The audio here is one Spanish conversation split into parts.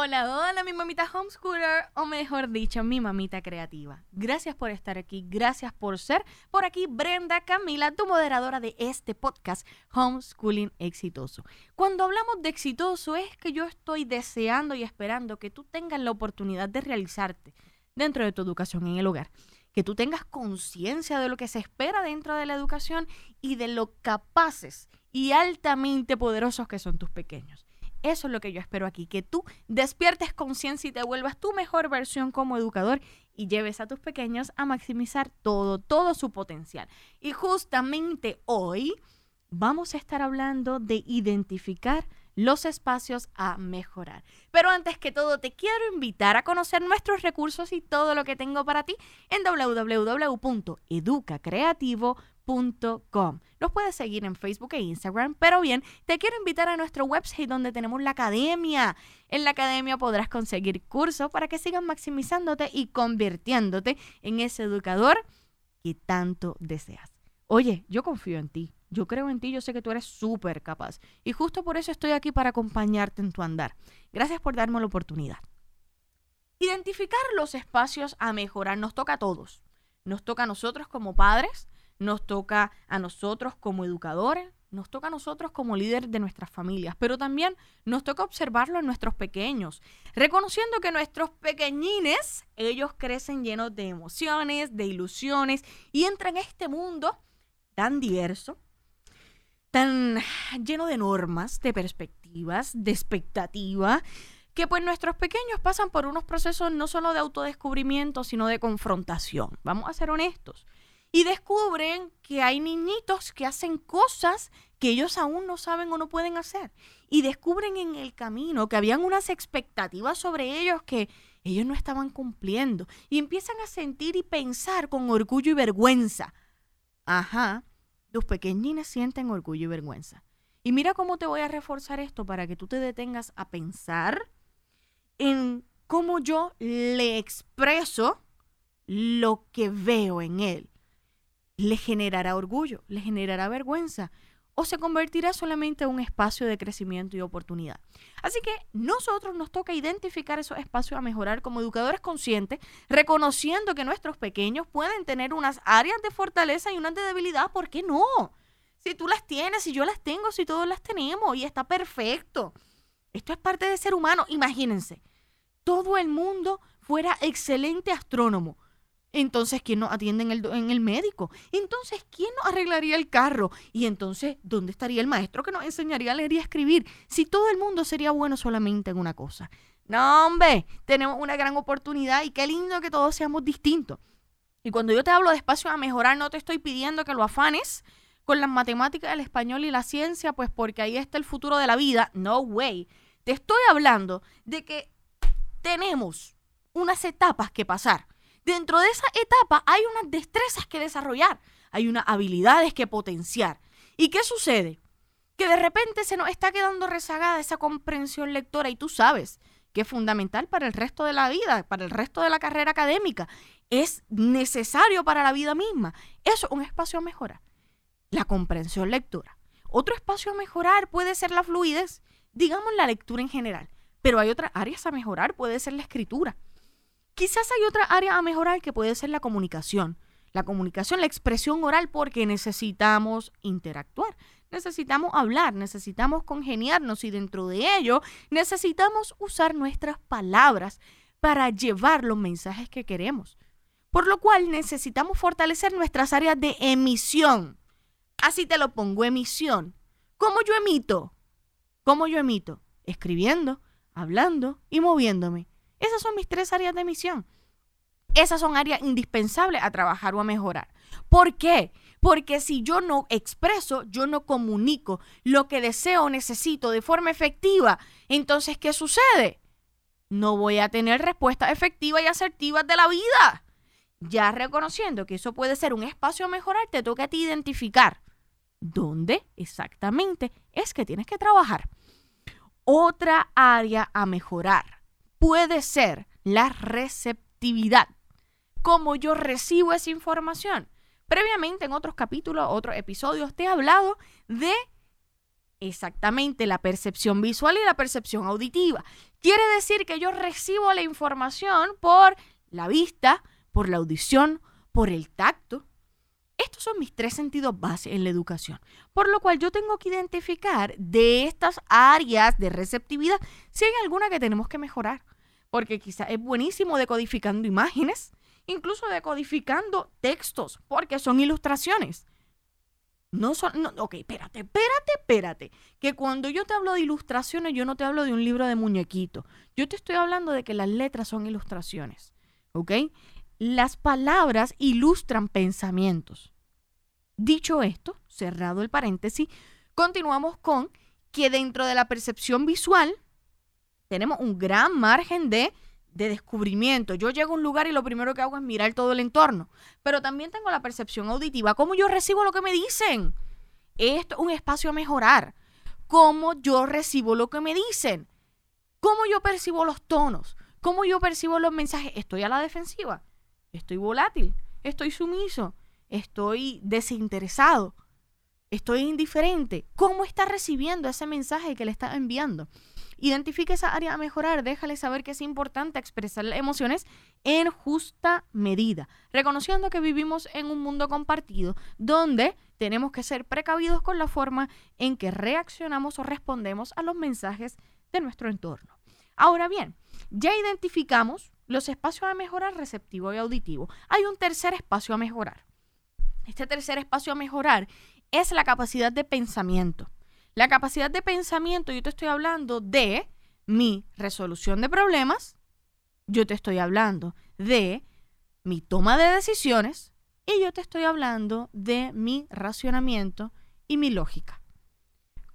Hola, hola, mi mamita homeschooler, o mejor dicho, mi mamita creativa. Gracias por estar aquí, gracias por ser por aquí Brenda Camila, tu moderadora de este podcast Homeschooling Exitoso. Cuando hablamos de exitoso es que yo estoy deseando y esperando que tú tengas la oportunidad de realizarte dentro de tu educación en el hogar. Que tú tengas conciencia de lo que se espera dentro de la educación y de lo capaces y altamente poderosos que son tus pequeños. Eso es lo que yo espero aquí, que tú despiertes conciencia y te vuelvas tu mejor versión como educador y lleves a tus pequeños a maximizar todo, todo su potencial. Y justamente hoy vamos a estar hablando de identificar los espacios a mejorar. Pero antes que todo, te quiero invitar a conocer nuestros recursos y todo lo que tengo para ti en www.educacreativo.com los puedes seguir en Facebook e Instagram, pero bien, te quiero invitar a nuestro website donde tenemos la academia. En la academia podrás conseguir cursos para que sigas maximizándote y convirtiéndote en ese educador que tanto deseas. Oye, yo confío en ti, yo creo en ti, yo sé que tú eres súper capaz y justo por eso estoy aquí para acompañarte en tu andar. Gracias por darme la oportunidad. Identificar los espacios a mejorar nos toca a todos. Nos toca a nosotros como padres, nos toca a nosotros como educadores, nos toca a nosotros como líderes de nuestras familias, pero también nos toca observarlo en nuestros pequeños, reconociendo que nuestros pequeñines, ellos crecen llenos de emociones, de ilusiones y entran en este mundo tan diverso, tan lleno de normas, de perspectivas, de expectativa, que pues nuestros pequeños pasan por unos procesos no solo de autodescubrimiento, sino de confrontación. Vamos a ser honestos y descubren que hay niñitos que hacen cosas que ellos aún no saben o no pueden hacer. Y descubren en el camino que habían unas expectativas sobre ellos que ellos no estaban cumpliendo. Y empiezan a sentir y pensar con orgullo y vergüenza. Ajá, tus pequeñines sienten orgullo y vergüenza. Y mira cómo te voy a reforzar esto para que tú te detengas a pensar en cómo yo le expreso lo que veo en él le generará orgullo, le generará vergüenza o se convertirá solamente en un espacio de crecimiento y oportunidad. Así que nosotros nos toca identificar esos espacios a mejorar como educadores conscientes, reconociendo que nuestros pequeños pueden tener unas áreas de fortaleza y unas de debilidad, ¿por qué no? Si tú las tienes, si yo las tengo, si todos las tenemos y está perfecto. Esto es parte de ser humano, imagínense. Todo el mundo fuera excelente astrónomo entonces, ¿quién nos atiende en el, médico? Entonces, ¿quién nos arreglaría el carro? Y entonces, ¿dónde estaría el maestro que nos enseñaría a leer y a escribir? Si todo el mundo sería bueno solamente en una cosa. No, hombre, tenemos una gran oportunidad y qué lindo que todos seamos distintos. Y cuando yo te hablo de espacio a mejorar, no te estoy pidiendo que lo afanes con las matemáticas, el español y la ciencia, pues porque ahí está el futuro de la vida. No way. Te estoy hablando de que tenemos unas etapas que pasar Dentro de esa etapa hay unas destrezas que desarrollar, hay unas habilidades que potenciar. ¿Y qué sucede? Que de repente se nos está quedando rezagada esa comprensión lectora y tú sabes que es fundamental para el resto de la vida, para el resto de la carrera académica. Es necesario para la vida misma. Eso es un espacio a mejorar. La comprensión lectora. Otro espacio a mejorar puede ser la fluidez, digamos la lectura en general. Pero hay otras áreas a mejorar, puede ser la escritura. Quizás hay otra área a mejorar que puede ser la comunicación. La comunicación, la expresión oral, porque necesitamos interactuar, necesitamos hablar, necesitamos congeniarnos y dentro de ello necesitamos usar nuestras palabras para llevar los mensajes que queremos. Por lo cual necesitamos fortalecer nuestras áreas de emisión. Así te lo pongo, emisión. ¿Cómo yo emito? ¿Cómo yo emito? Escribiendo, hablando y moviéndome. Esas son mis tres áreas de misión. Esas son áreas indispensables a trabajar o a mejorar. ¿Por qué? Porque si yo no expreso, yo no comunico lo que deseo o necesito de forma efectiva, entonces, ¿qué sucede? No voy a tener respuestas efectivas y asertivas de la vida. Ya reconociendo que eso puede ser un espacio a mejorar, te toca a ti identificar dónde exactamente es que tienes que trabajar. Otra área a mejorar puede ser la receptividad, cómo yo recibo esa información. Previamente en otros capítulos, otros episodios, te he hablado de Exactamente, la percepción visual y la percepción auditiva. Quiere decir que yo recibo la información por la vista, por la audición, por el tacto. Estos son mis tres sentidos base en la educación, por lo cual yo tengo que identificar de estas áreas de receptividad si hay alguna que tenemos que mejorar, porque quizá es buenísimo decodificando imágenes, incluso decodificando textos, porque son ilustraciones. No son, no, ok, espérate, espérate, espérate. Que cuando yo te hablo de ilustraciones, yo no te hablo de un libro de muñequito. Yo te estoy hablando de que las letras son ilustraciones. ¿Ok? Las palabras ilustran pensamientos. Dicho esto, cerrado el paréntesis, continuamos con que dentro de la percepción visual tenemos un gran margen de de descubrimiento. Yo llego a un lugar y lo primero que hago es mirar todo el entorno. Pero también tengo la percepción auditiva. ¿Cómo yo recibo lo que me dicen? Esto es un espacio a mejorar. ¿Cómo yo recibo lo que me dicen? ¿Cómo yo percibo los tonos? ¿Cómo yo percibo los mensajes? ¿Estoy a la defensiva? ¿Estoy volátil? ¿Estoy sumiso? ¿Estoy desinteresado? ¿Estoy indiferente? ¿Cómo está recibiendo ese mensaje que le está enviando? Identifique esa área a mejorar, déjale saber que es importante expresar las emociones en justa medida, reconociendo que vivimos en un mundo compartido donde tenemos que ser precavidos con la forma en que reaccionamos o respondemos a los mensajes de nuestro entorno. Ahora bien, ya identificamos los espacios a mejorar receptivo y auditivo. Hay un tercer espacio a mejorar. Este tercer espacio a mejorar es la capacidad de pensamiento. La capacidad de pensamiento, yo te estoy hablando de mi resolución de problemas, yo te estoy hablando de mi toma de decisiones y yo te estoy hablando de mi racionamiento y mi lógica.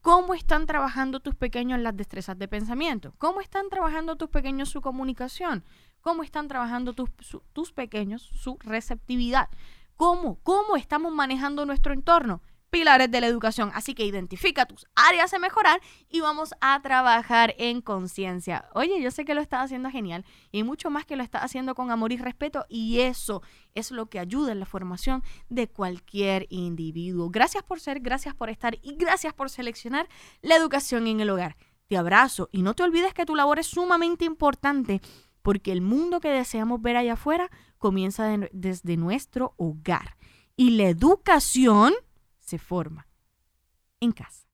¿Cómo están trabajando tus pequeños las destrezas de pensamiento? ¿Cómo están trabajando tus pequeños su comunicación? ¿Cómo están trabajando tus, tus pequeños su receptividad? ¿Cómo? ¿Cómo estamos manejando nuestro entorno? Pilares de la educación. Así que identifica tus áreas de mejorar y vamos a trabajar en conciencia. Oye, yo sé que lo estás haciendo genial y mucho más que lo estás haciendo con amor y respeto y eso es lo que ayuda en la formación de cualquier individuo. Gracias por ser, gracias por estar y gracias por seleccionar la educación en el hogar. Te abrazo y no te olvides que tu labor es sumamente importante porque el mundo que deseamos ver allá afuera comienza desde nuestro hogar. Y la educación se forma en casa.